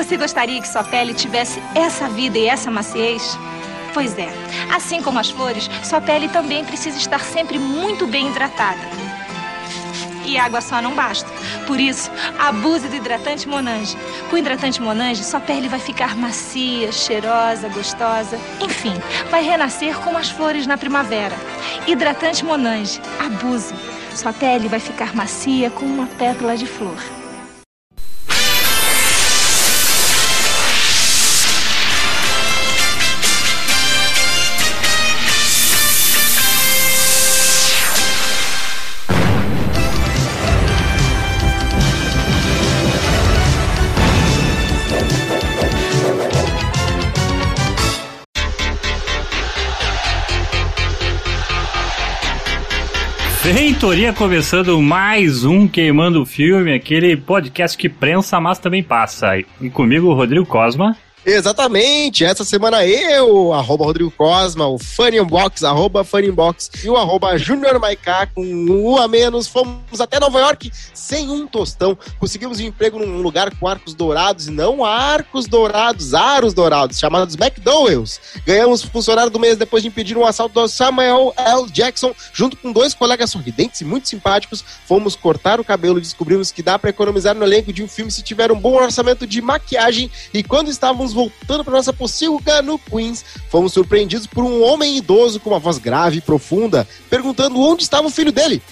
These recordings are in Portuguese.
Você gostaria que sua pele tivesse essa vida e essa maciez? Pois é, assim como as flores, sua pele também precisa estar sempre muito bem hidratada. E água só não basta. Por isso, abuse do hidratante Monange. Com o hidratante Monange, sua pele vai ficar macia, cheirosa, gostosa. Enfim, vai renascer como as flores na primavera. Hidratante Monange. Abuse. Sua pele vai ficar macia como uma pétala de flor. Reitoria começando mais um Queimando o Filme, aquele podcast que prensa, mas também passa. E comigo, Rodrigo Cosma. Exatamente, essa semana eu, arroba Rodrigo Cosma, o Funny Unbox, arroba Funny Unbox e o arroba Junior Maiká com um a menos, fomos até Nova York sem um tostão, conseguimos um emprego num lugar com arcos dourados e não arcos dourados, aros dourados, chamados McDowells. Ganhamos funcionário do mês depois de impedir um assalto do Samuel L. Jackson, junto com dois colegas sorridentes e muito simpáticos, fomos cortar o cabelo e descobrimos que dá para economizar no elenco de um filme se tiver um bom orçamento de maquiagem e quando estávamos voltando para nossa pocilga no Queens, fomos surpreendidos por um homem idoso com uma voz grave e profunda, perguntando onde estava o filho dele.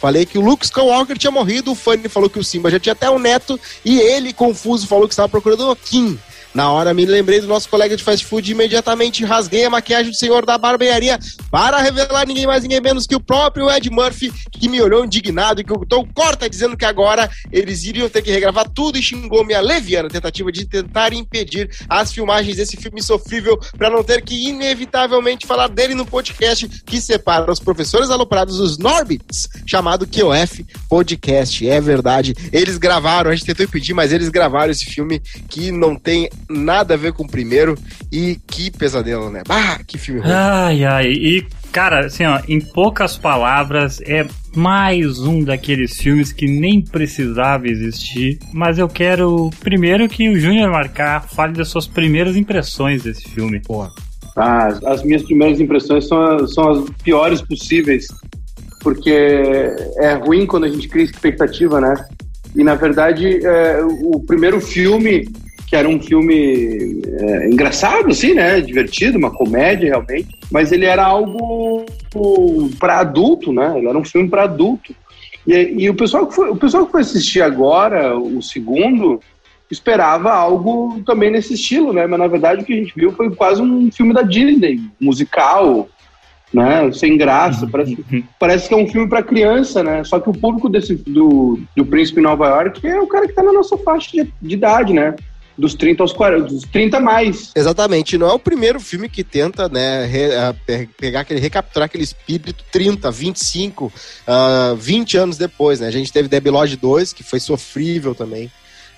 Falei que o Luke Skywalker tinha morrido, o Fanny falou que o Simba já tinha até um neto, e ele, confuso, falou que estava procurando o Kim. Na hora me lembrei do nosso colega de fast food e imediatamente rasguei a maquiagem do senhor da barbearia para revelar ninguém mais, ninguém menos que o próprio Ed Murphy, que me olhou indignado e que eu tô corta dizendo que agora eles iriam ter que regravar tudo e xingou minha leviana tentativa de tentar impedir as filmagens desse filme sofrível para não ter que inevitavelmente falar dele no podcast que separa os professores aloprados dos Norbits, chamado QF Podcast. É verdade, eles gravaram, a gente tentou impedir, mas eles gravaram esse filme que não tem nada a ver com o primeiro. E que pesadelo, né? Ah, que filme ruim. Ai, ai. E, cara, assim, ó, em poucas palavras, é mais um daqueles filmes que nem precisava existir. Mas eu quero, primeiro, que o Júnior Marcar fale das suas primeiras impressões desse filme. Porra. Ah, as minhas primeiras impressões são, são as piores possíveis, porque é ruim quando a gente cria expectativa, né? E na verdade, é, o primeiro filme que era um filme é, engraçado, assim, né? Divertido, uma comédia realmente, mas ele era algo para adulto, né? Ele era um filme para adulto. E, e, o, pessoal que foi, o pessoal que foi assistir agora, o segundo, esperava algo também nesse estilo, né? Mas na verdade o que a gente viu foi quase um filme da Disney, musical, né? Sem graça. Parece, parece que é um filme para criança, né? Só que o público desse, do, do Príncipe em Nova York é o cara que está na nossa faixa de, de idade, né? Dos 30 aos 40, dos 30 mais. Exatamente, não é o primeiro filme que tenta, né, re, pegar aquele, recapturar aquele espírito 30, 25, uh, 20 anos depois, né? A gente teve Debbie Lodge 2, que foi sofrível também.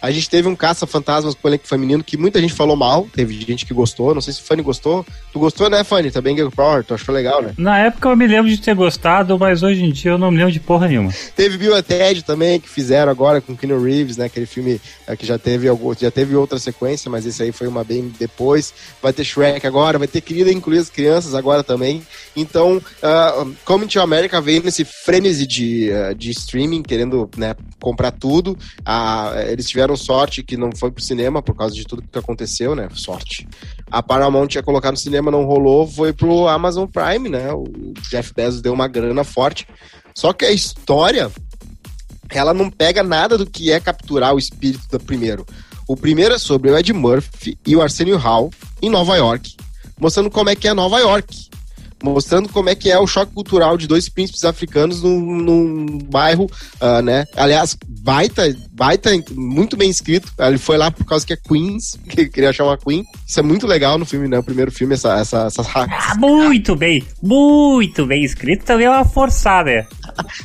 A gente teve um caça-fantasmas com o elenco feminino que muita gente falou mal, teve gente que gostou, não sei se o Fanny gostou. Tu gostou, né, Fanny? Também Girl Power, tu achou legal, né? Na época eu me lembro de ter gostado, mas hoje em dia eu não me lembro de porra nenhuma. Teve Bill Ted também, que fizeram agora com Keanu Reeves, né, aquele filme é, que já teve, já teve outra sequência, mas esse aí foi uma bem depois. Vai ter Shrek agora, vai ter Querida Incluir as Crianças agora também. Então, uh, Coming to America veio nesse frenesi de, uh, de streaming, querendo né, comprar tudo. Uh, eles tiveram tiveram sorte que não foi pro cinema por causa de tudo que aconteceu, né? Sorte. A Paramount tinha colocado no cinema, não rolou, foi pro Amazon Prime, né? O Jeff Bezos deu uma grana forte. Só que a história, ela não pega nada do que é capturar o espírito do primeiro. O primeiro é sobre o Ed Murphy e o Arsenio Hall em Nova York, mostrando como é que é Nova York mostrando como é que é o choque cultural de dois príncipes africanos num, num bairro, uh, né? Aliás, baita, baita, muito bem escrito. Ele foi lá por causa que é Queens, que queria achar uma Queen. Isso é muito legal no filme, né? O primeiro filme, essa, essa, essas Ah, muito bem, muito bem escrito. Também é uma forçada.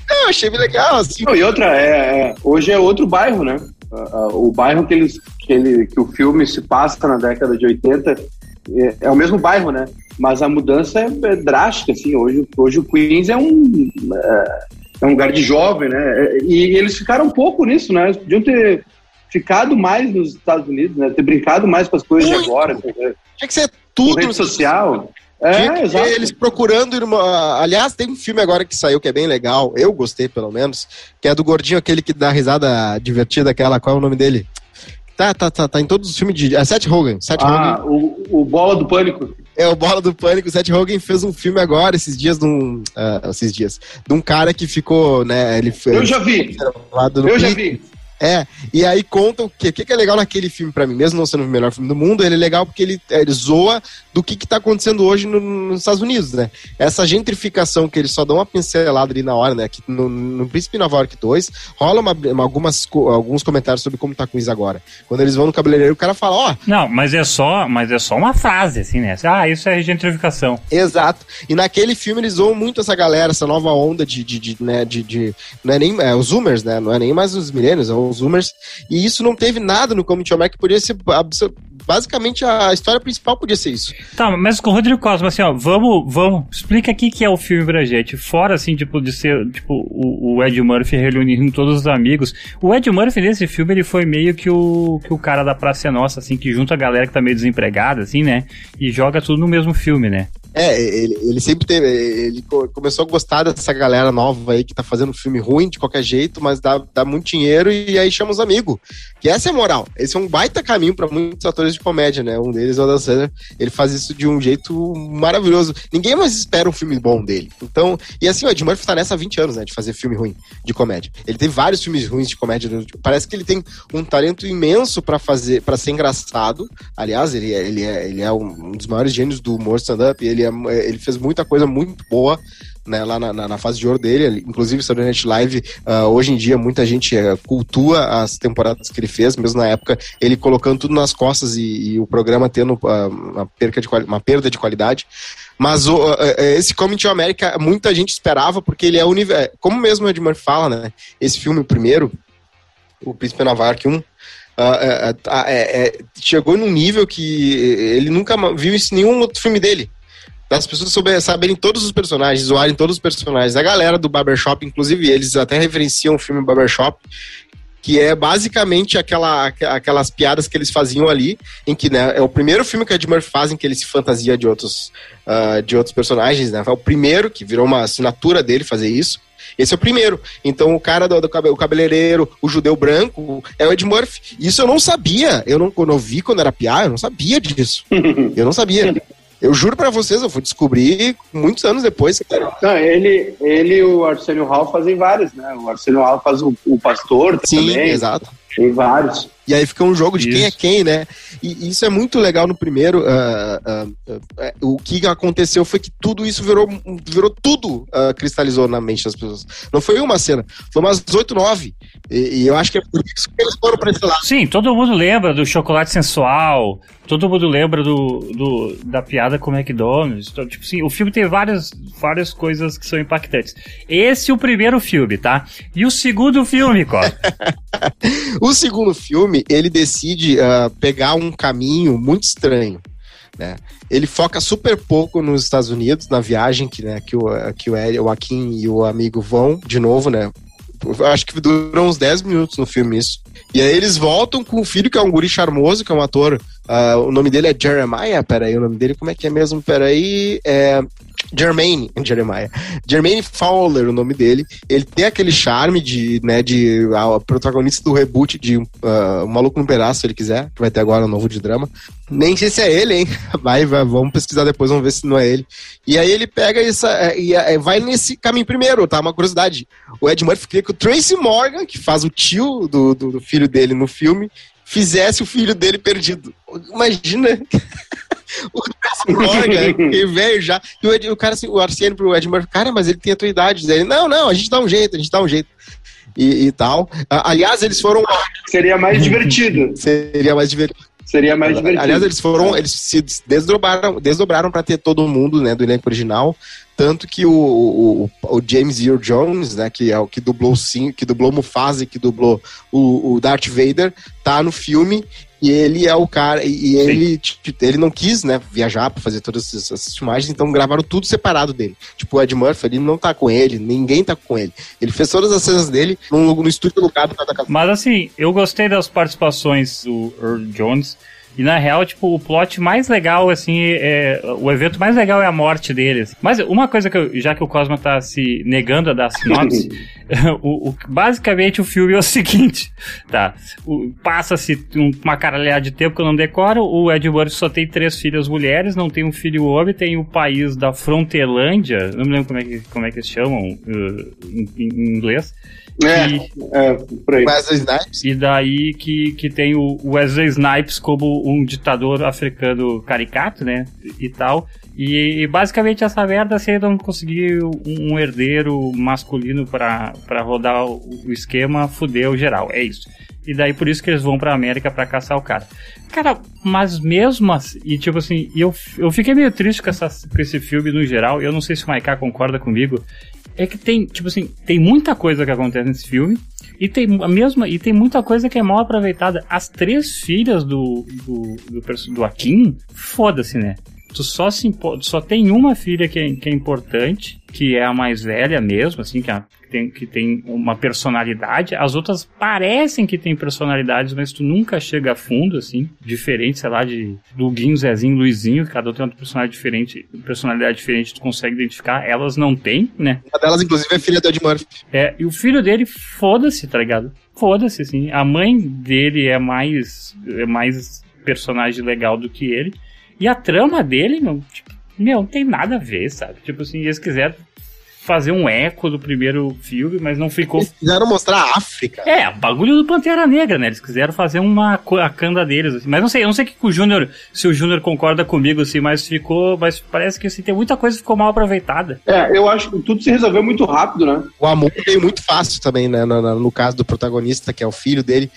Não, achei bem legal, assim. e outra, é, é, hoje é outro bairro, né? Uh, o bairro que, eles, que, ele, que o filme se passa na década de 80 é, é o mesmo bairro, né? Mas a mudança é, é drástica, assim. Hoje, hoje o Queens é um, é, é um lugar de jovem, né? E, e eles ficaram um pouco nisso, né? Eles podiam ter ficado mais nos Estados Unidos, né? Ter brincado mais com as coisas Muito. de agora. Tinha que ser tudo rede social. É, exato. eles procurando irmã. Aliás, tem um filme agora que saiu que é bem legal. Eu gostei, pelo menos. Que é do gordinho, aquele que dá risada divertida, aquela. Qual é o nome dele? Tá, tá, tá, tá em todos os filmes de. É Seth Rogen. Seth Ah, o, o Bola do Pânico. É o Bola do Pânico. Seth Rogen fez um filme agora, esses dias, de um. ah, esses dias. De um cara que ficou, né? Ele foi. Eu já vi. Eu já vi. É, e aí conta o que, o que é legal naquele filme pra mim, mesmo não sendo o melhor filme do mundo, ele é legal porque ele, ele zoa do que, que tá acontecendo hoje no- nos Estados Unidos, né? Essa gentrificação que eles só dão uma pincelada ali na hora, né? Que no, no Príncipe Nova York 2, rola uma, uma- algumas, alguns comentários sobre como tá com isso agora. Quando eles vão no cabeleireiro, o cara fala, ó, Não, mas é só, mas é só uma frase, assim, né? Ah, isso é gentrificação. Exato. E naquele filme eles zoam muito essa galera, essa nova onda de, de, de, né, de, de- não é nem é, os Zoomers, né? Não é nem mais os milênios, é os Zoomers. E isso não teve nada no Comedy Mac, podia ser basicamente a história principal podia ser isso. Tá, mas com o Rodrigo Cosma, assim, ó, vamos, vamos, explica aqui que é o filme pra gente. Fora, assim, tipo, de ser, tipo, o, o Ed Murphy reunindo todos os amigos. O Ed Murphy nesse filme, ele foi meio que o, que o cara da Praça Nossa, assim, que junta a galera que tá meio desempregada, assim, né? E joga tudo no mesmo filme, né? É, ele, ele sempre teve. Ele co- começou a gostar dessa galera nova aí que tá fazendo filme ruim de qualquer jeito, mas dá, dá muito dinheiro e aí chama os amigos. Que essa é a moral. Esse é um baita caminho pra muitos atores de comédia, né? Um deles é o Dan Sandler. Ele faz isso de um jeito maravilhoso. Ninguém mais espera um filme bom dele. Então, e assim, o Ed Murphy tá nessa há 20 anos, né? De fazer filme ruim de comédia. Ele tem vários filmes ruins de comédia. Parece que ele tem um talento imenso pra fazer, para ser engraçado. Aliás, ele é, ele é, ele é um dos maiores gênios do humor stand-up. Ele, é, ele fez muita coisa muito boa. Né, lá na, na, na fase de ouro dele, ele- inclusive Saturday Night Live, ah, hoje em dia muita gente eh, cultua as temporadas que ele fez, mesmo na época ele colocando tudo nas costas e, e o programa tendo ah, uma, perca de, uma perda de qualidade. Mas ah, esse Coming to America, muita gente esperava, porque ele é universo. Como mesmo o Ed Murphy fala, né? Esse filme, o primeiro, o Príncipe Nova York 1, ah, é, é, é, é, chegou num nível que ele nunca viu isso em nenhum outro filme dele. Das pessoas souber, saberem todos os personagens, zoarem todos os personagens. A galera do Barbershop, inclusive, eles até referenciam o filme Barbershop, que é basicamente aquela, aqu- aquelas piadas que eles faziam ali, em que né, é o primeiro filme que a Ed Murphy faz em que ele se fantasia de outros, ah, de outros personagens, né? Foi o primeiro que virou uma assinatura dele fazer isso. Esse é o primeiro. Então, o cara do, do o cabeleireiro, o judeu branco, é o Ed Murphy. Isso eu não sabia. Eu não, quando eu vi quando era piá, eu não sabia disso. Eu não sabia. Eu juro pra vocês, eu fui descobrir muitos anos depois. cara. Não, ele, ele e o Arsenio Hall fazem vários, né? O Arsenio Hall faz o, o Pastor Sim, também. exato. Tem vários. E aí fica um jogo de quem é Isso. quem, né? E e isso é muito legal no primeiro. ah, ah, ah, o que aconteceu foi que tudo isso virou, virou tudo cristalizou na mente das pessoas. Não foi uma cena, foi umas 8, 9. E, e eu acho que é por isso que eles foram pra esse lado. Sim, todo mundo lembra do chocolate sensual, todo mundo lembra do, do- da piada com o McDonald's. Então, tipo assim, o filme tem várias, várias coisas que são impactantes. Esse é o primeiro filme, tá? E o segundo filme, Costa? O segundo filme, ele decide ah, pegar um caminho muito estranho. Né? Ele foca super pouco nos Estados Unidos, na viagem que, né, que, o, que o, Eri- o Akin e o amigo vão de novo, né? Acho que dura uns 10 minutos no filme isso. E aí eles voltam com o filho, que é um guri charmoso, que é um ator. ah, o nome dele é Jeremiah, peraí, o nome dele, como é que é mesmo? Peraí, é. Jermaine, Jeremiah. Jermaine Fowler, o nome dele. Ele tem aquele charme de, né, de a, protagonista do reboot de ah, O Maluco no Pedaço, se ele quiser, que vai ter agora um novo de drama. Nem sei se é ele, hein? Vai, vai, vamos pesquisar depois, vamos ver se não é ele. E aí ele pega essa. é, E é, vai nesse caminho primeiro, tá? Uma curiosidade. O Ed Murphy queria que o Tracy Morgan, que faz o tio do, do, do filho dele no filme, fizesse o filho dele perdido. Imagina. o Morgan, que velho já. E o, Ed- o cara, assim, o Arsênio pro Ed Murphy, cara, mas ele tem a tua idade. Ele, não, não, a gente dá um jeito, a gente dá um jeito. E, e tal. Aliás, eles foram. Seria mais divertido. Seria mais divertido. Seria mais divertido. Aliás, eles foram, eles se desdobraram, desdobraram para ter todo mundo, né, do elenco original, tanto que o, o, o James Earl Jones, né, que é o que dublou sim, que dublou Mufasa que dublou o, o Darth Vader, tá no filme E ele é o cara, e ele, ele não quis, né, viajar para fazer todas essas filmagens, então gravaram tudo separado dele. Tipo, o Ed Murphy, ele não tá com ele, ninguém tá com ele. Ele fez todas as cenas dele no, no estúdio alugado da casa. Mas assim, eu gostei das participações do Earl Jones. E na real, tipo, o plot mais legal, assim, é. O evento mais legal é a morte deles. Mas uma coisa que eu, já que o Cosma tá se negando a dar sinopse, o, o, basicamente o filme é o seguinte, tá? Passa-se uma caralhada de tempo que eu não decoro. O Ed Murphy só tem três filhas mulheres, não tem um filho homem, tem o país da Frontelândia, não me lembro como é que, como é que eles chamam uh, em, em inglês. É, e, é, por aí. Wesley Snipes. E daí que, que tem o Wesley Snipes como um ditador africano caricato, né? E tal. E, e basicamente essa merda, se ele não conseguir um, um herdeiro masculino para rodar o, o, esquema, fudeu geral. É isso. E daí por isso que eles vão pra América para caçar o cara. Cara, mas mesmo assim, e tipo assim, eu, eu fiquei meio triste com, essa, com esse filme no geral. Eu não sei se o Maiká concorda comigo é que tem, tipo assim, tem muita coisa que acontece nesse filme. E tem a mesma, e tem muita coisa que é mal aproveitada. As três filhas do, do, do, do Akin, foda-se, né? Tu só, se, só tem uma filha que é, que é importante, que é a mais velha mesmo, assim, que, é, que, tem, que tem uma personalidade. As outras parecem que têm personalidades, mas tu nunca chega a fundo, assim, diferente, sei lá, de Duguinho, Zezinho, Luizinho, cada um tem uma personalidade diferente, personalidade diferente, tu consegue identificar. Elas não têm, né? Uma delas, inclusive, é filha do Ed Murphy. É, e o filho dele, foda-se, tá ligado? Foda-se, assim. A mãe dele é mais, é mais personagem legal do que ele. E a trama dele, meu, tipo, meu, não tem nada a ver, sabe? Tipo assim, eles quiseram fazer um eco do primeiro filme, mas não ficou. Eles quiseram mostrar a África. É, bagulho do Pantera Negra, né? Eles quiseram fazer uma a canda deles, assim. Mas não sei, eu não sei que o Júnior, se o Júnior concorda comigo, assim, mas ficou. Mas parece que assim, tem muita coisa que ficou mal aproveitada. É, eu acho que tudo se resolveu muito rápido, né? O amor veio muito fácil também, né? No, no, no caso do protagonista, que é o filho dele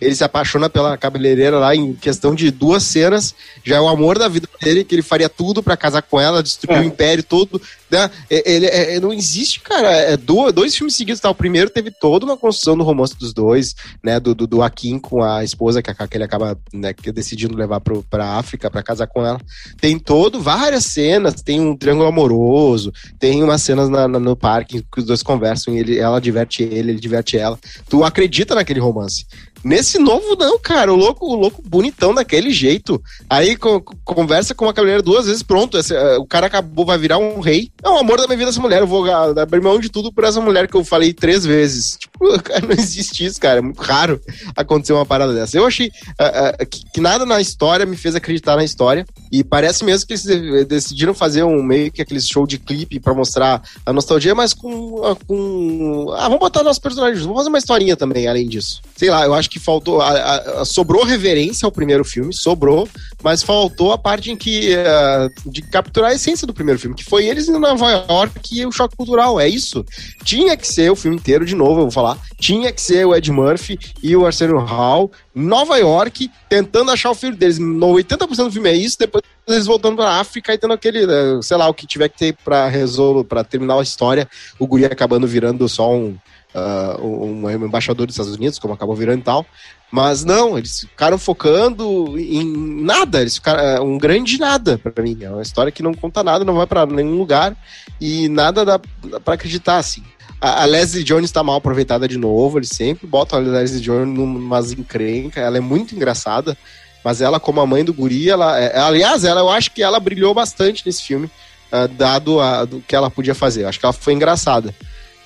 ele se apaixona pela cabeleireira lá em questão de duas cenas. Já é o amor da vida dele, que ele faria tudo para casar com ela, destruir é. o império todo. Né? Ele, é, é, não existe, cara. É dois, dois filmes seguidos. Tá? O primeiro teve toda uma construção do romance dos dois, né? Do, do, do Akin com a esposa, que, que ele acaba né, decidindo levar pro, pra África para casar com ela. Tem todo, várias cenas. Tem um triângulo amoroso, tem umas cenas na, na, no parque que os dois conversam e ele, ela diverte ele, ele diverte ela. Tu acredita naquele romance. Nesse novo, não, cara. O louco, o louco bonitão daquele jeito. Aí co conversa com uma cabeleireira duas vezes, pronto. Esse, uh, o cara acabou, vai virar um rei. É o amor da minha vida essa mulher. Eu vou uh, abrir mão de tudo por essa mulher que eu falei três vezes. Tipo, cara, não existe isso, cara. É muito raro acontecer uma parada dessa. Eu achei uh, que, que, nada na história me fez acreditar na história. E parece mesmo que eles decidiram fazer um meio que aquele show de clipe para mostrar a nostalgia, mas com, com. Ah, vamos botar nossos personagens. Vamos fazer uma historinha também, além disso. Sei lá, eu acho que faltou. A, a, sobrou reverência ao primeiro filme, sobrou, mas faltou a parte em que. Uh, de capturar a essência do primeiro filme, que foi eles em Nova York e o choque cultural. É isso. Tinha que ser o filme inteiro, de novo, eu vou falar. Tinha que ser o Ed Murphy e o Arsenio Hall Nova York, tentando achar o filho deles. No 80% do filme é isso, depois eles voltando pra África e tendo aquele, eh, sei lá, o que tiver que ter pra resolver, pra terminar a história, o guri acabando virando só um uh, um embaixador dos Estados Unidos, como acabou virando e tal. Mas não, eles ficaram focando em nada, eles ficaram é, um grande nada para mim. É uma história que não conta nada, não vai para nenhum lugar e nada dá, para acreditar assim. A, Leslie Jones está mal aproveitada de novo, eles sempre botam a Leslie Jones numas encrencas, ela é muito engraçada, mas ela como a mãe do guri, ela, é, aliás, ela eu acho que ela brilhou bastante nesse filme, uh, dado do que ela podia fazer. Eu acho que ela foi engraçada.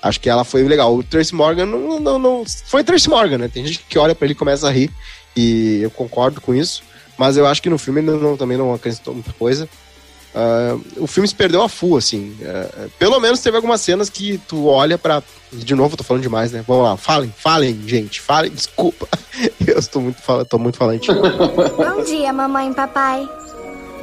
Acho que ela foi legal. O Tracy Morgan não, não, não foi Tracy Morgan, né? Tem gente que olha para ele e começa a rir e eu concordo com isso. Mas eu acho que no filme ele não, também não acrescentou muita coisa. Uh, o filme se perdeu a full, assim. Uh, pelo menos teve algumas cenas que tu olha para De novo, tô falando demais, né? Vamos lá, falem, falem, gente, falem, desculpa. Eu estou muito, tô muito falante. Bom dia, mamãe e papai.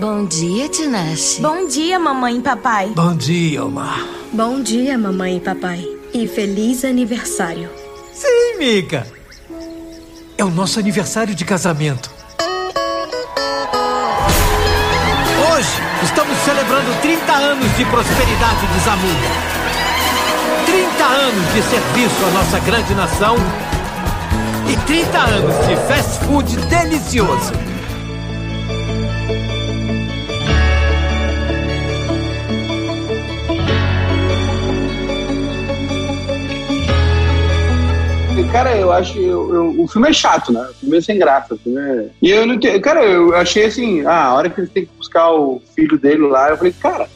Bom dia, Tinashe. Bom dia, mamãe e papai. Bom dia, Omar. Bom dia, mamãe e papai. E feliz aniversário. Sim, Mika. É o nosso aniversário de casamento. Hoje estamos celebrando 30 anos de prosperidade de Zamunda. 30 anos de serviço à nossa grande nação e 30 anos de fast food delicioso. Cara, eu acho. Eu, eu, o filme é chato, né? O filme é sem graça. É... E eu não tenho. Cara, eu achei assim. Ah, a hora que eles têm que buscar o filho dele lá, eu falei, cara.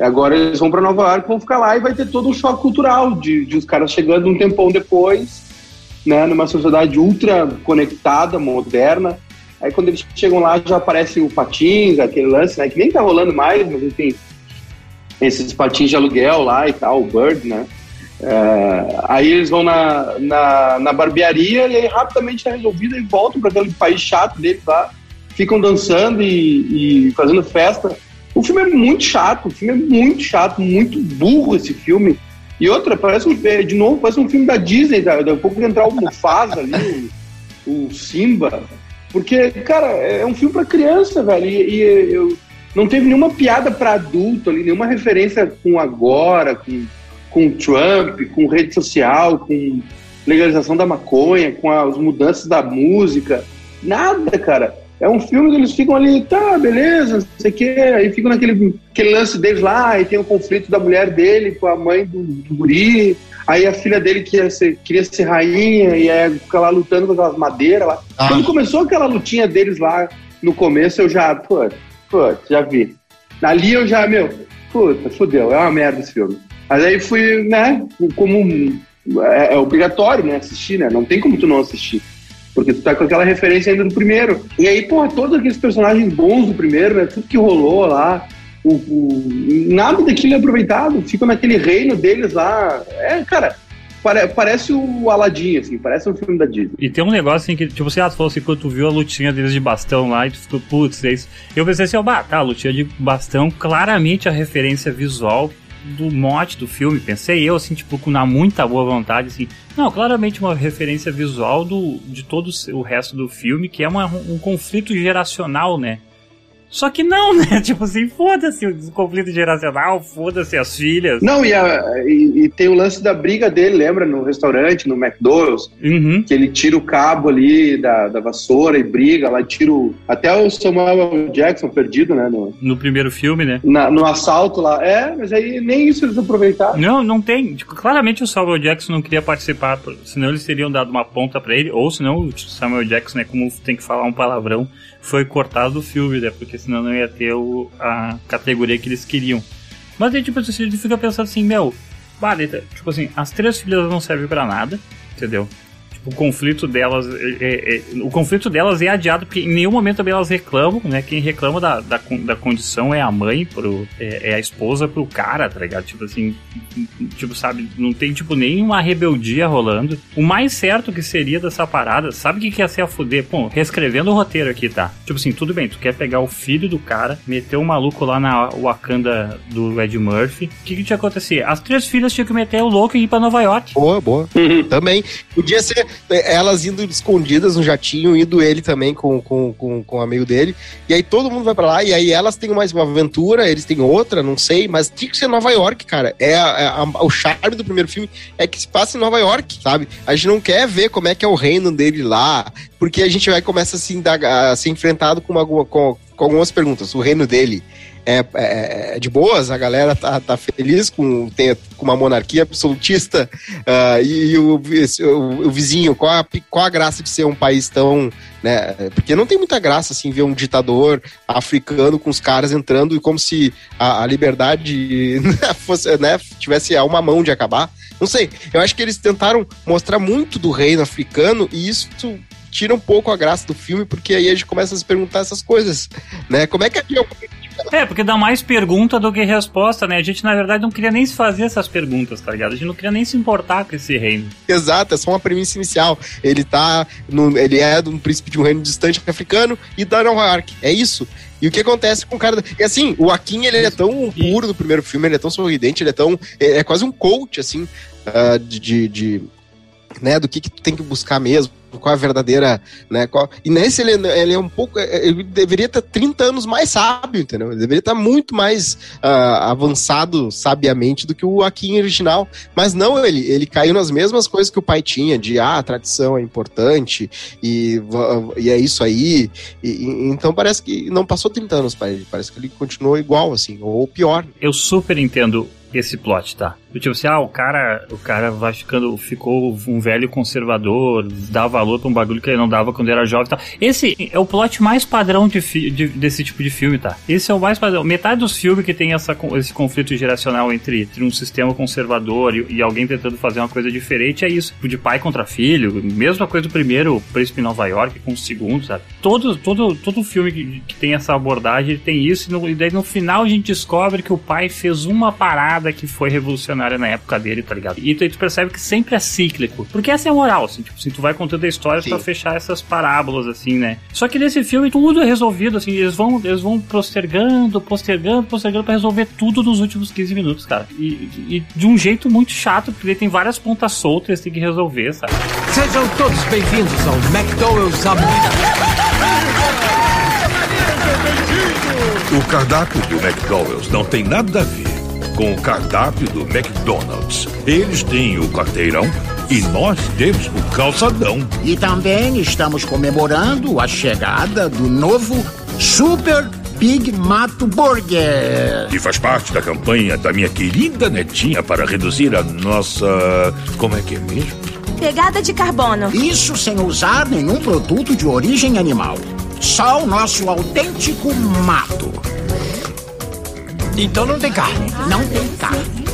Agora eles vão para Nova York, vão ficar lá e vai ter todo um choque cultural de, de os caras chegando um tempão depois, né, numa sociedade ultra conectada, moderna. Aí quando eles chegam lá já aparece o patins, aquele lance, né, que nem tá rolando mais, mas enfim, esses patins de aluguel lá e tal, o Bird, né. É, aí eles vão na, na, na, barbearia e aí rapidamente é resolvido e voltam para aquele país chato deles lá, ficam dançando e, e fazendo festa. O filme é muito chato, o filme é muito chato, muito burro esse filme. E outra, parece um, é, de novo, parece um filme da Disney, daqui a pouco entrar o Mufasa ali, o, o, Simba. Porque, cara, é um filme para criança, velho. E, e, eu, não teve nenhuma piada para adulto ali, nenhuma referência com agora, com, com Trump, com rede social, com legalização da maconha, com as mudanças da música. Nada, cara. É um filme que eles ficam ali, tá, beleza, não sei o quê, aí ficam naquele aquele lance deles lá, e tem o conflito da mulher dele com a mãe do, do guri, aí a filha dele queria ser, queria ser rainha, e aí fica lá lutando com aquelas madeiras lá. Ah. Quando começou aquela lutinha deles lá no começo, eu já, pô, pô, já vi. Ali eu já, meu, puta, fudeu, é uma merda esse filme. Mas aí fui, né, como é, é obrigatório, né, assistir, né, não tem como tu não assistir. Porque tu tá com aquela referência ainda do primeiro. E aí, porra, todos aqueles personagens bons do primeiro, né? Tudo que rolou lá. O, o, nada daquilo é aproveitado. Fica naquele reino deles lá. É, cara, pare, parece o Aladdin, assim, parece um filme da Disney. E tem um negócio assim que, tipo, você ah, falou assim, quando tu viu a lutinha deles de bastão lá e tu ficou, putz, é isso. Eu pensei assim, ó, bah, tá, a lutinha de bastão, claramente a referência visual do mote do filme, pensei eu, assim, tipo, com muita boa vontade, assim. Não, claramente uma referência visual do, de todo o resto do filme, que é uma, um conflito geracional, né? Só que não, né? Tipo assim, foda-se o conflito geracional, foda-se as filhas. Não, e, a, e, e, tem o lance da briga dele, lembra? No restaurante, no McDonald's, uhum. que ele tira o cabo ali da, da vassoura e briga, lá tira o. Até o Samuel Jackson perdido, né? No, no primeiro filme, né? Na, no assalto lá. É, mas aí nem isso eles aproveitaram. Não, não tem. Tipo, claramente o Samuel Jackson não queria participar, senão eles teriam dado uma ponta para ele, ou senão o Samuel Jackson, né, como tem que falar um palavrão, foi cortado do filme, né? Porque senão não ia ter o, a categoria que eles queriam. Mas aí, tipo, a gente fica pensando assim, meu, Bareta, tipo assim, as três filhas não servem para nada, entendeu? O conflito delas é, é, é, o conflito delas é adiado porque em nenhum momento também elas reclamam, né? Quem reclama da, da, da condição é a mãe pro é, é, a esposa pro cara, tá ligado? Tipo assim, tipo sabe, não tem tipo nenhuma rebeldia rolando. O mais certo que seria dessa parada, sabe o que, que ia ser a fuder? Pô, reescrevendo o roteiro aqui, tá? Tipo assim, tudo bem, tu quer pegar o filho do cara, meter o maluco lá na Wakanda do Ed Murphy. O que, que tinha acontecer? As três filhas tinham que meter o louco e ir pra Nova York. Boa, boa. Também. Podia ser elas indo escondidas no jatinho, indo ele também com, com, com, com o amigo dele. E aí todo mundo vai para lá, e aí elas têm mais uma aventura, eles têm outra, não sei, mas tinha que ser Nova York, cara. É, a, é a, o charme do primeiro filme é que se passa em Nova York, sabe? A gente não quer ver como é que é o reino dele lá, porque a gente vai começar assim, a ser enfrentado com, uma, com, com algumas perguntas. O reino dele é, é, é, de boas, a galera tá, tá feliz com, tem, com uma monarquia absolutista uh, e, e o, o, o, vizinho, qual a, qual a graça de ser um país tão. Né, porque não tem muita graça assim ver um ditador africano com os caras entrando e como se a, a liberdade fosse, né, tivesse a uma mão de acabar. Não sei, eu acho que eles tentaram mostrar muito do reino africano e isso tira um pouco a graça do filme, porque aí a gente começa a se perguntar essas coisas, né? Como é que é é, porque dá mais pergunta do que resposta, né? A gente, na verdade, não queria nem se fazer essas perguntas, tá ligado? A gente não queria nem se importar com esse reino. Exato, é só uma premissa inicial. Ele tá. No, ele é um príncipe de um reino distante africano e da Nova York. É isso. E o que acontece com o cara. E assim, o Akin, ele é tão puro no primeiro filme, ele é tão sorridente, ele é tão. É, quase um coach, assim, uh, de, de, de. né, do que, que tu tem que buscar mesmo qual a verdadeira, né? Qual... E nesse ele, ele é um pouco, ele deveria estar 30 anos mais sábio, entendeu? Ele deveria estar muito mais uh, avançado sabiamente do que o Akin original, mas não, ele, ele caiu nas mesmas coisas que o pai tinha, de ah, a tradição é importante e, e é isso aí, e, e, então parece que não passou 30 anos para ele, parece que ele continuou igual, assim, ou pior. Eu super entendo esse plot, tá? Tipo assim, ah, o cara, o cara vai ficando, ficou um velho conservador, dá valor pra um bagulho que ele não dava quando era jovem e tal. Esse é o plot mais padrão de, de, desse tipo de filme, tá? Esse é o mais padrão. Metade dos filmes que tem essa, esse conflito geracional entre, entre um sistema conservador e, e, alguém tentando fazer uma coisa diferente é isso. De pai contra filho, mesma coisa do primeiro Príncipe em Nova York com o segundo, sabe? Todo, todo, todo filme que, que tem essa abordagem tem isso e, no, e daí no final a gente descobre que o pai fez uma parada que foi revolucionária na época dele, tá ligado? E tu, tu percebe que sempre é cíclico. Porque essa é a moral, assim, tipo, assim, tu vai contando a história para fechar essas parábolas, assim, né? Só que nesse filme tudo é resolvido, assim, eles vão, eles vão postergando, postergando, postergando pra resolver tudo nos últimos 15 minutos, cara. E, e de um jeito muito chato, porque ele tem várias pontas soltas, eles têm que resolver, sabe? Sejam todos bem-vindos ao McDonald's O cardápio do McDonald's não tem nada a ver com o cardápio do McDonald's. Eles têm o quarteirão e nós temos o calçadão. E também estamos comemorando a chegada do novo Super Big Mato Burger. E faz parte da campanha da minha querida netinha para reduzir a nossa. Como é que é mesmo? Pegada de carbono. Isso sem usar nenhum produto de origem animal. Só o nosso autêntico mato. Então não tem carne. Não tem carne.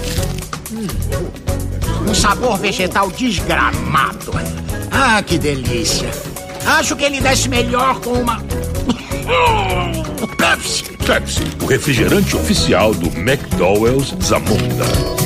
Um sabor vegetal desgramado. Ah, que delícia. Acho que ele desce melhor com uma. Pepsi. Pepsi, o refrigerante oficial do McDowell's Zamunda.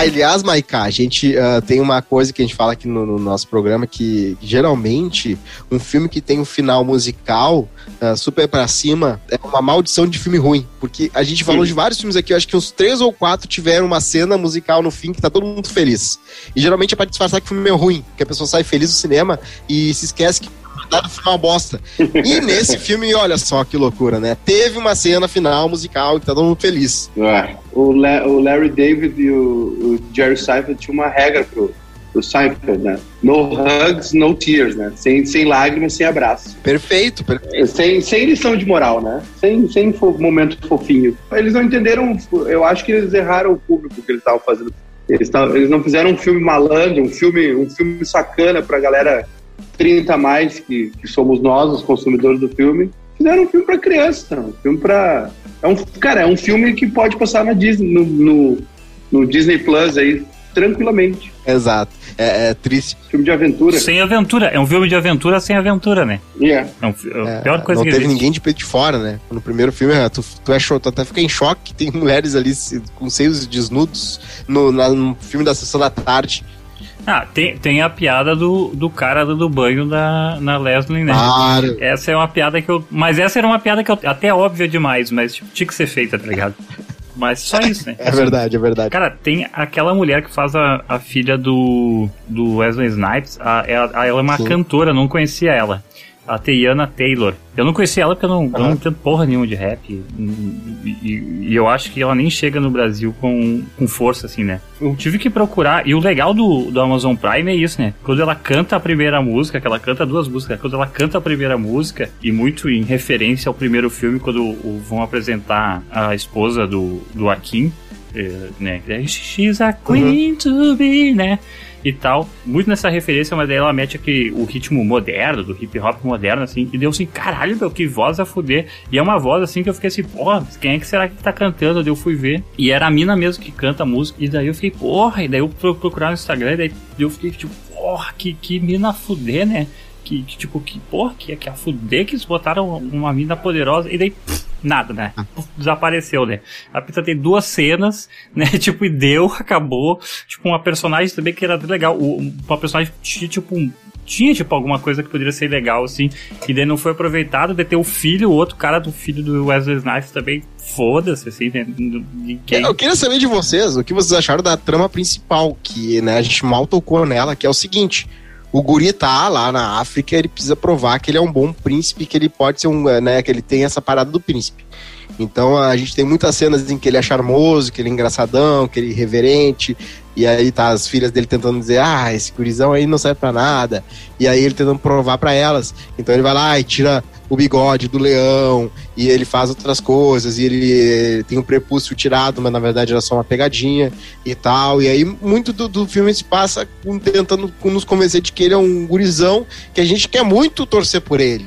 Aliás, Maiká, a gente uh, tem uma coisa que a gente fala aqui no, no nosso programa que, geralmente um filme que tem um final musical uh, super para cima é uma maldição de filme ruim. Porque a gente falou Sim. de vários filmes aqui, eu acho que uns três ou quatro tiveram uma cena musical no fim que tá todo mundo feliz. E geralmente é pra disfarçar que o filme é ruim, que a pessoa sai feliz do cinema e se esquece que nada final bosta. E nesse filme, olha só que loucura, né? Teve uma cena final musical que tá todo mundo feliz. É. O, La o, Larry David e o, o Jerry Seinfeld tinham uma regra pro, pro Seinfeld, né? No hugs, no tears, né? Sem, sem lágrimas, sem abraço. Perfeito, perfeito. Sem, sem lição de moral, né? Sem, sem fo momento fofinho. Eles não entenderam, eu acho que eles erraram o público que eles estavam fazendo. Eles, tavam, eles não fizeram um filme malandro, um filme, um filme sacana pra galera 30 a mais, que, que somos nós, os consumidores do filme, fizeram um filme para criança, um filme para é um cara, é um filme que pode passar na Disney, no, no, no Disney Plus aí tranquilamente. Exato. É, é, triste. Filme de aventura. Sem aventura. É um filme de aventura sem aventura, né? Yeah. É, um, é a pior coisa não que teve existe. ninguém de peito de fora, né? No primeiro filme, é, tu, tu, é show, tu até fica em choque que tem mulheres ali com seios desnudos no, na, no filme da sessão da tarde. Ah, tem, tem a piada do, do cara do banho da, na Leslie, né? Claro. Essa é uma piada que eu. Mas essa era uma piada que eu. Até óbvia demais, mas tipo, tinha que ser feita, tá ligado? Mas só isso, né? É verdade, é verdade. Cara, tem aquela mulher que faz a, a filha do, do Wesley Snipes. A, ela, ela é uma Sim. cantora, não conhecia ela a Teyana Taylor. Eu não conheci ela porque eu não, uhum. eu não entendo porra nenhuma de rap. E, e, e, eu acho que ela nem chega no Brasil com, com força, assim, né? Eu tive que procurar. E o legal do, do Amazon Prime é isso, né? Quando ela canta a primeira música, que ela canta duas músicas, quando ela canta a primeira música, e muito em referência ao primeiro filme, quando o, vão apresentar a esposa do, do Akin, eh, né? She's a queen uhum. to be, né? E tal. Muito nessa referência, mas daí ela mete aqui o ritmo moderno, do hip hop moderno, assim, e deu assim, caralho, meu, que voz a fuder. E é uma voz assim que eu fiquei assim, porra, quem é que será que tá cantando? Daí eu fui ver. E era a mina mesmo que canta a música. E daí eu fiquei, porra, e daí eu procurar no Instagram, e daí eu fiquei tipo, porra, que, que mina fuder, né? Que, que tipo, que porra, que, que a fuder que eles botaram uma mina poderosa. E daí. Pff, nada, né? Desapareceu, né? A pizza tem duas cenas, né? Tipo, e deu, acabou. Tipo, uma personagem também que era legal. Uma personagem, tipo, um tinha, tipo, alguma coisa que poderia ser legal, assim, e daí não foi aproveitado de ter o filho, o outro cara do filho do Wesley Snipes também, foda-se, assim, né? Ninguém... Eu queria saber de vocês o que vocês acharam da trama principal, que né, a gente mal tocou nela, que é o seguinte. O guri tá lá na África, ele precisa provar que ele é um bom príncipe, que ele pode ser um, né, que ele tem essa parada do príncipe. Então a gente tem muitas cenas em que ele é charmoso, que ele é engraçadão, que ele é irreverente, e aí tá as filhas dele tentando dizer, ah, esse gurizão aí não serve pra nada. E aí ele tentando provar para elas. Então ele vai lá e tira o bigode do leão, e ele faz outras coisas, e ele tem o um prepúcio tirado, mas na verdade era só uma pegadinha e tal. E aí muito do, do filme se passa tentando nos convencer de que ele é um gurizão, que a gente quer muito torcer por ele.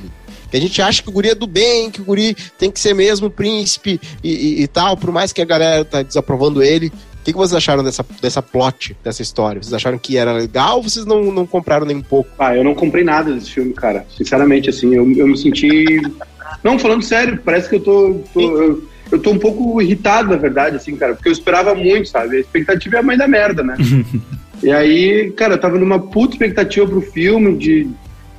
A gente acha que o guri é do bem, que o guri tem que ser mesmo príncipe e, e, e tal, por mais que a galera tá desaprovando ele. O que, que vocês acharam dessa, dessa plot, dessa história? Vocês acharam que era legal ou vocês não, não compraram nem um pouco? Ah, eu não comprei nada desse filme, cara. Sinceramente, assim, eu, eu me senti. Não, falando sério, parece que eu tô. tô eu, eu tô um pouco irritado, na verdade, assim, cara, porque eu esperava muito, sabe? A expectativa é a mãe da merda, né? e aí, cara, eu tava numa puta expectativa pro filme, de,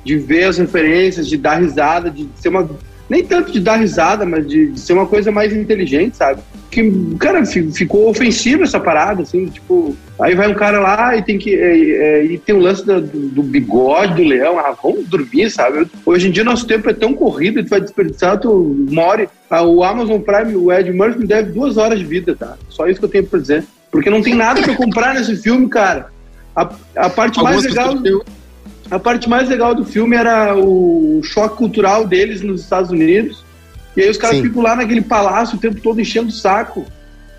de ver as referências, de dar risada, de ser uma nem tanto de dar risada, mas de, de, ser uma coisa mais inteligente, sabe? Que, cara, ficou ofensivo essa parada, assim, tipo, aí vai um cara lá e tem que. É, é, e tem o lance do, do, bigode do leão, ah, vamos dormir, sabe? Hoje em dia nosso tempo é tão corrido, tu vai desperdiçar, tu more. Ah, o Amazon Prime, o Ed Murphy me deve duas horas de vida, tá? Só isso que eu tenho pra dizer. Porque não tem nada pra comprar nesse filme, cara. A, a parte Algumas mais legal. A parte mais legal do filme era o choque cultural deles nos Estados Unidos. E aí os caras ficam lá naquele palácio o tempo todo enchendo o saco.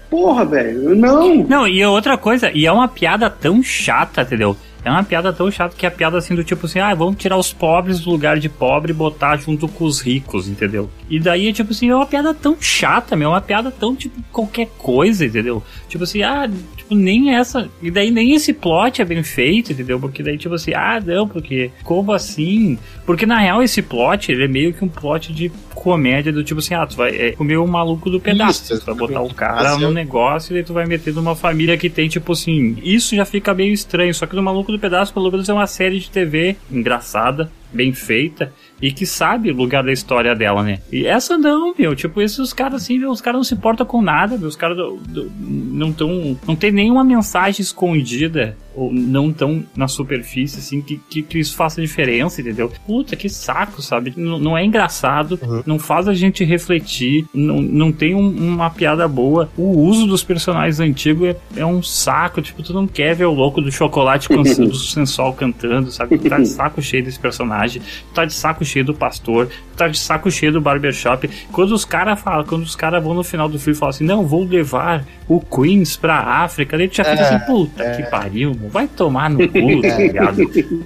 Porra, velho, não. Não, e outra coisa, e é uma piada tão chata, entendeu? É uma piada tão chata que é a piada assim do tipo assim, ah, vamos tirar os pobres do lugar de pobre e botar junto com os ricos, entendeu? E daí, tipo assim, é uma piada tão chata, meu, é uma piada tão tipo qualquer coisa, entendeu? Tipo assim, ah, tipo, nem essa. E daí nem esse plot é bem feito, entendeu? Porque daí, tipo assim, ah, não, porque. Como assim? Porque na real esse plot, ele é meio que um plot de comédia do tipo assim, ah, tu vai é, comer o maluco do pedaço. Isso, tu vai botar o cara no negócio e daí tu vai meter numa família que tem, tipo assim. Isso já fica meio estranho. Só que no maluco do pedaço, pelo menos é uma série de TV engraçada, bem feita e que sabe o lugar da história dela, né? E essa não, meu, tipo, esses caras assim, meu, os caras não se importam com nada, meu, os caras não tão, não tem nenhuma mensagem escondida ou não tão na superfície, assim, que, que, que, isso faça diferença, entendeu? Puta, que saco, sabe? N não é engraçado, uhum. não faz a gente refletir, não, não tem um, uma piada boa. O uso dos personagens antigos é, é um saco, tipo, tu não quer ver o louco do chocolate do sensual cantando, sabe? Tu tá de saco cheio desse personagem, tu tá de saco cheio do pastor, tu tá de saco cheio do barbershop. Quando os caras falam, quando os caras vão no final do filme e falam assim, não, vou levar o Queens pra África, daí tu já fica é, assim, puta é. que pariu, mano vai tomar no cu, tá ligado?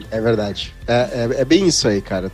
É verdade. É, é, é, bem isso aí, cara.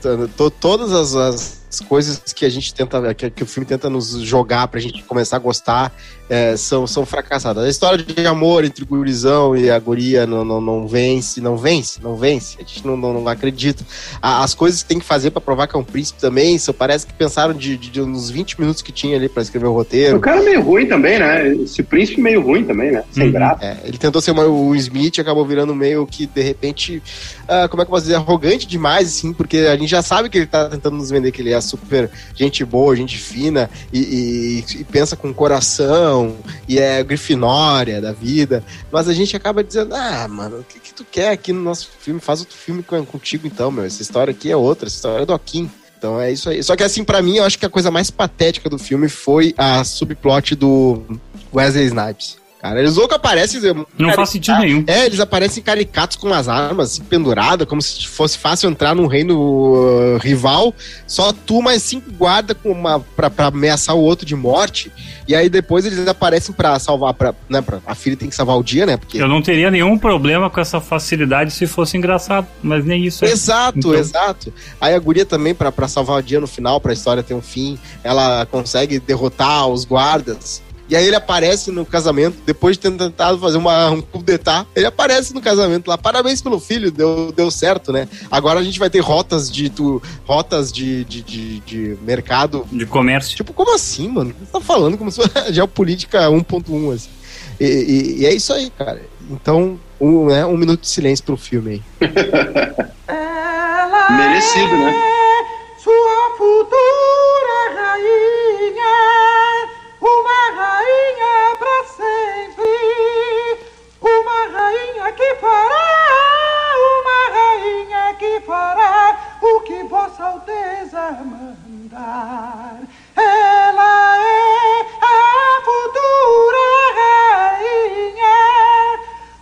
todas as, as coisas que a gente tenta, que, que, o filme tenta nos jogar pra gente começar a gostar, é, são, são fracassadas. A história de amor entre o gurizão e a guria não, não, não vence, não vence, não vence. A gente não, não, não acredita. As coisas que tem que fazer para provar que é um príncipe também, só parece que pensaram de, de, de, uns 20 minutos que tinha ali para escrever o roteiro. O cara é meio ruim também, né? Esse príncipe meio ruim também, né? Sem uhum. graça. É, ele tentou ser uma, o Smith e acabou virando meio que, de repente, uh, como é que eu posso dizer, arrogante demais, assim, porque a gente já sabe que ele tá tentando nos vender que ele é super gente boa, gente fina e, e, e pensa com coração e é Grifinória da vida, mas a gente acaba dizendo, ah, mano, o que, que tu quer aqui no nosso filme? Faz outro filme contigo então, meu. Essa história aqui é outra, essa história é do Akin. Então é isso aí. Só que assim, para mim, eu acho que a coisa mais patética do filme foi a subplot do Wesley Snipes cara. Eles loucos aparecem. Não faz sentido nenhum. É, eles aparecem caricatos com as armas assim, penduradas, como se fosse fácil entrar num reino uh, rival. Só tu mais cinco guardas com uma, pra, pra ameaçar o outro de morte. E aí depois eles aparecem pra salvar. Pra, né, pra, a filha tem que salvar o dia, né? Porque... Eu não teria nenhum problema com essa facilidade se fosse engraçado, mas nem isso é. Exato, então... exato. Aí a guria também, pra, pra salvar o dia no final, pra história ter um fim, ela consegue derrotar os guardas. E aí ele aparece no casamento, depois de ter tentado fazer uma, um coup d'etat, ele aparece no casamento lá. Parabéns pelo filho, deu, deu certo, né? Agora a gente vai ter rotas de tu, rotas de, de, de, de mercado. De comércio. Tipo, como assim, mano? Você tá falando como se fosse geopolítica 1.1, assim. E, e, e, é isso aí, cara. Então, um, né, um minuto de silêncio pro filme aí. Merecido, né? Sua futura rainha, fará, uma rainha que fará o que Vossa Alteza mandar. Ela é a futura rainha,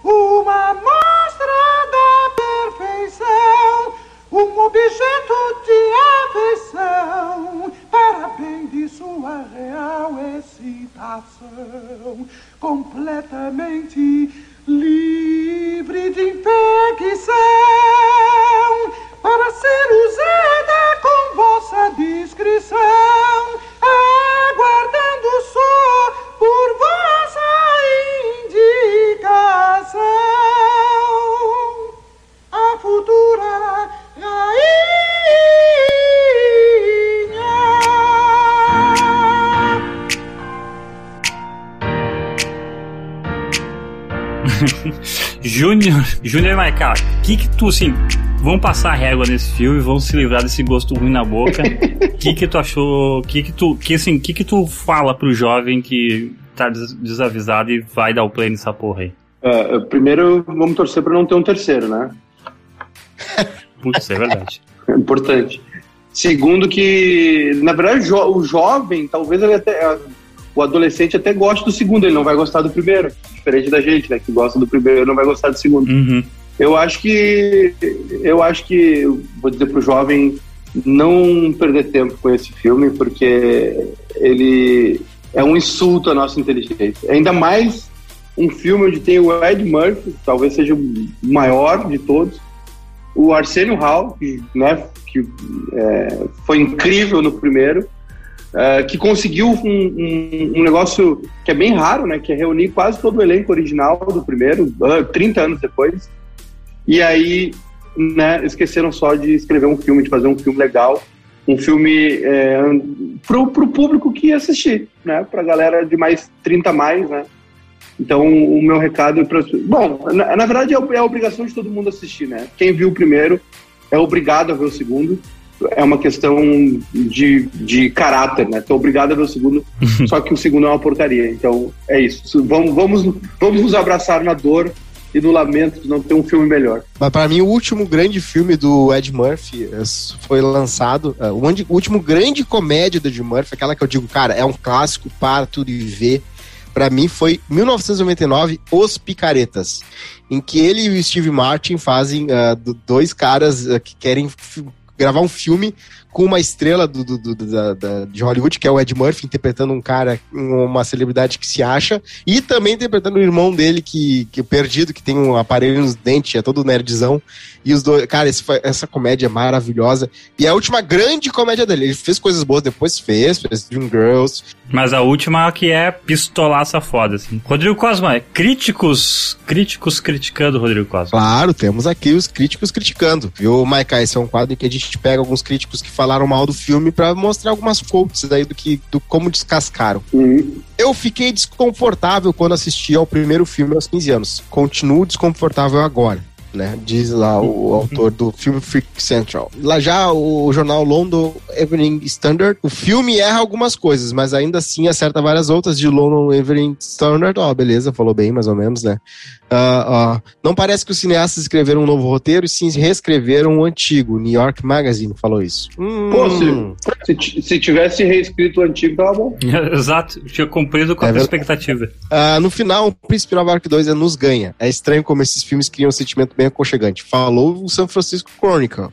uma mostra da perfeição, um objeto de afeição, para bem de sua real excitação, completamente livre de infecção, para ser usada com vossa discrição, aguardando Júnior, Júnior Maiká, que que tu, assim, vamos passar a régua nesse filme, vamos se livrar desse gosto ruim na boca. que que tu achou, que que tu, que assim, que que tu fala pro jovem que tá des- desavisado e vai dar o play nessa porra aí? Ah, primeiro, vamos torcer para não ter um terceiro, né? Putz, é verdade. É importante. Segundo que, na verdade, o, jo- o jovem, talvez ele até, o adolescente até goste do segundo, ele não vai gostar do primeiro. Diferente da gente, né, que gosta do primeiro não vai gostar do segundo. Uhum. Eu acho que, eu acho que, vou dizer pro jovem não perder tempo com esse filme, porque ele é um insulto à nossa inteligência. Ainda mais um filme onde tem o Ed Murphy, talvez seja o maior de todos, o Arsenio Hall, que, né, que é, foi incrível no primeiro, é, que conseguiu um, um- um negócio que é bem raro, né, que é reunir quase todo o elenco original do primeiro, ah, 30 anos depois, e aí né, esqueceram só de escrever um filme, de fazer um filme legal, um filme é, pro, pro público que ia assistir, né, pra galera de mais 30 a mais, né, então, o meu recado é para. Bom, na, na verdade é, é a obrigação de todo mundo assistir, né? Quem viu o primeiro é obrigado a ver o segundo. É uma questão de, de caráter, né? Tô obrigado a ver o segundo, só que o segundo é uma porcaria. Então, é isso. Vamos, vamos, vamos nos abraçar na dor e no lamento de não ter um filme melhor. Mas para mim, o último grande filme do Ed Murphy eh, foi lançado. eh, o último grande comédia do Ed Murphy, aquela que eu digo, cara, é um clássico para tudo e ver. Pra mim foi 1999, Os Picaretas, em que ele e o Steve Martin fazem do- dois caras ah, que querem gravar um filme com uma estrela do, do- do- da- da- de Hollywood, que é o Ed Murphy, interpretando um cara, uma celebridade que se acha, e também interpretando o irmão dele, que, que é perdido, que tem um aparelho nos dentes, é todo nerdzão. E os dois, cara, esse essa comédia é maravilhosa. E é a última grande comédia dele. Ele fez coisas boas, depois fez, fez Dreamgirls. Mas a última que é pistolaça foda, assim. Rodrigo Cosma, críticos, críticos criticando o Rodrigo Cosma. Claro, temos aqui os críticos criticando. Viu, Maikai? Esse é um quadro em que a gente pega alguns críticos que falaram mal do filme pra mostrar algumas quotes aí do que do como descascaram. Eu fiquei desconfortável quando assisti ao primeiro filme aos 15 anos. Continuo desconfortável agora. Né, diz lá o autor do filme Freak Central. Lá já o jornal London Evening Standard, o filme erra algumas coisas, mas ainda assim acerta várias outras de London Evening Standard. Ó, beleza, falou bem mais ou menos, né? Ah, ah, não parece que os cineastas escreveram um novo roteiro e sim reescreveram o antigo. New York Magazine falou isso. Hum, Pô, se, se, ti- se tivesse reescrito o antigo, tava bom. Exato, tinha cumprido com a É verdade. expectativa. Ah, no final, o Príncipe Nova York 2 é nos ganha. É estranho como esses filmes criam um sentimento bem aconchegante. Falou o San Francisco Chronicle.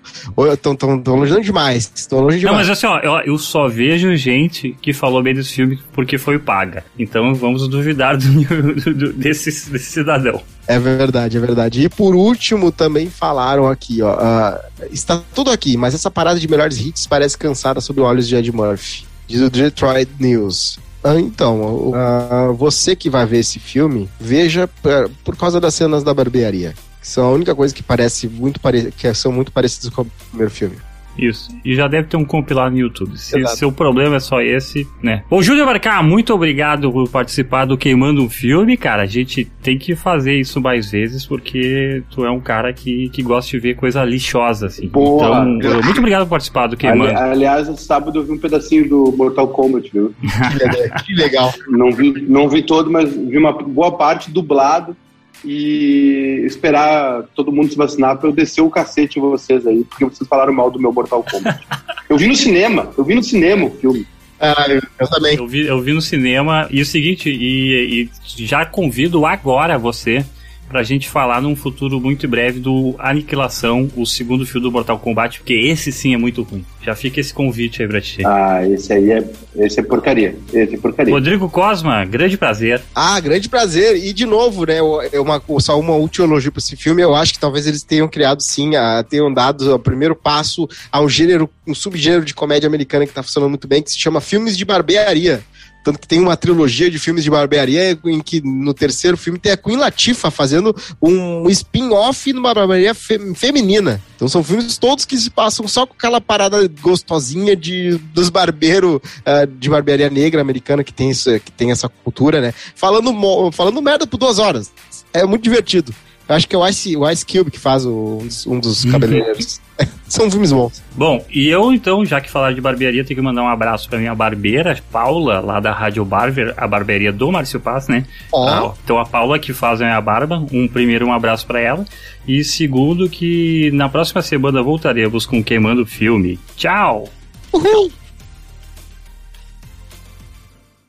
Estão tão longe demais. Estão longe Não, demais. mas assim, ó, eu, eu só vejo gente que falou bem desse filme porque foi paga. Então vamos duvidar do, do- do- desse, desse cidadão. É verdade, é verdade. E por último, também falaram aqui, ó. ah, está tudo aqui, mas essa parada de melhores hits parece cansada sob olhos de Ed Murphy. Diz o Detroit News. Ah, então, ah, você que vai ver esse filme, veja por, por causa das cenas da barbearia. Que são a única coisa que parece muito pare que são muito parecidas com o primeiro filme. Isso. E já deve ter um compilado no YouTube. Se Exato. seu problema é só esse, né? Ô, Júlio Marcar, muito obrigado por participar do Queimando um Filme, cara. A gente tem que fazer isso mais vezes, porque tu é um cara que, que gosta de ver coisa lixosa, assim. Boa. Então, muito obrigado por participar do Ali, Queimando. aliás, sábado eu vi um pedacinho do Mortal Kombat, viu? Que legal. Que legal. Não vi, não vi todo, mas vi uma boa parte dublado e esperar todo mundo se vacinar pra eu descer o cacete em vocês aí, porque vocês falaram mal do meu Mortal Kombat. eu vi no cinema, eu vi no cinema o filme. Ah, eu, eu também. Eu vi, eu vi no cinema e o seguinte, e, e já convido agora você pra gente falar num futuro muito breve do Aniquilação, o segundo filme do Mortal Kombat, porque esse sim é muito ruim. Já fica esse convite aí pra ti. Ah, esse aí é, esse é porcaria. Esse é porcaria. Rodrigo Cosma, grande prazer. Ah, grande prazer. E de novo, né, é uma, só uma última elogio para esse filme. Eu acho que talvez eles tenham criado sim, a, tenham dado o primeiro passo a um gênero, um subgênero de comédia americana que tá funcionando muito bem, que se chama filmes de barbearia. Tanto que tem uma trilogia de filmes de barbearia em que no terceiro filme tem a Queen Latifah fazendo um spin-off numa barbearia fe- feminina. Então são filmes todos que se passam só com aquela parada gostosinha de, dos barbeiros ah, de barbearia negra americana que tem, isso, que tem essa cultura, né? Falando, falando merda por duas horas. É muito divertido. Eu acho que é o Ice, o Ice Cube que faz o- um dos, um dos cabeleireiros. São filmes bons. Bom, e eu então, já que falar de barbearia, tenho que mandar um abraço pra minha barbeira, Paula, lá da Rádio Barber, a barbearia do Márcio Paz, né? Ó. Ah, então a Paula que faz a minha barba, um primeiro um abraço pra ela e segundo que na próxima semana voltaremos com Queimando Filme. Tchau! Uhul!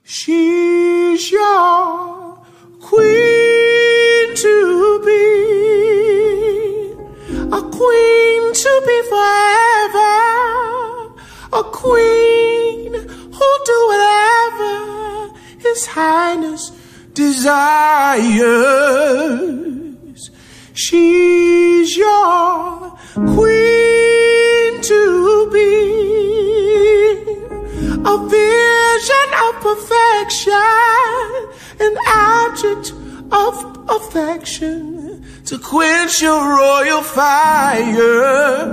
She's your queen to be, a queen to be forever, a queen who'll do whatever His Highness desires. She's your queen to be. A vision of perfection, an object of affection to quench your royal fire,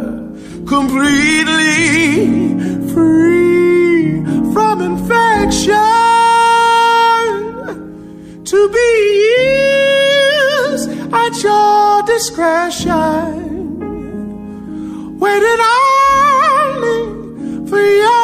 completely free from infection, to be used at your discretion waiting only for your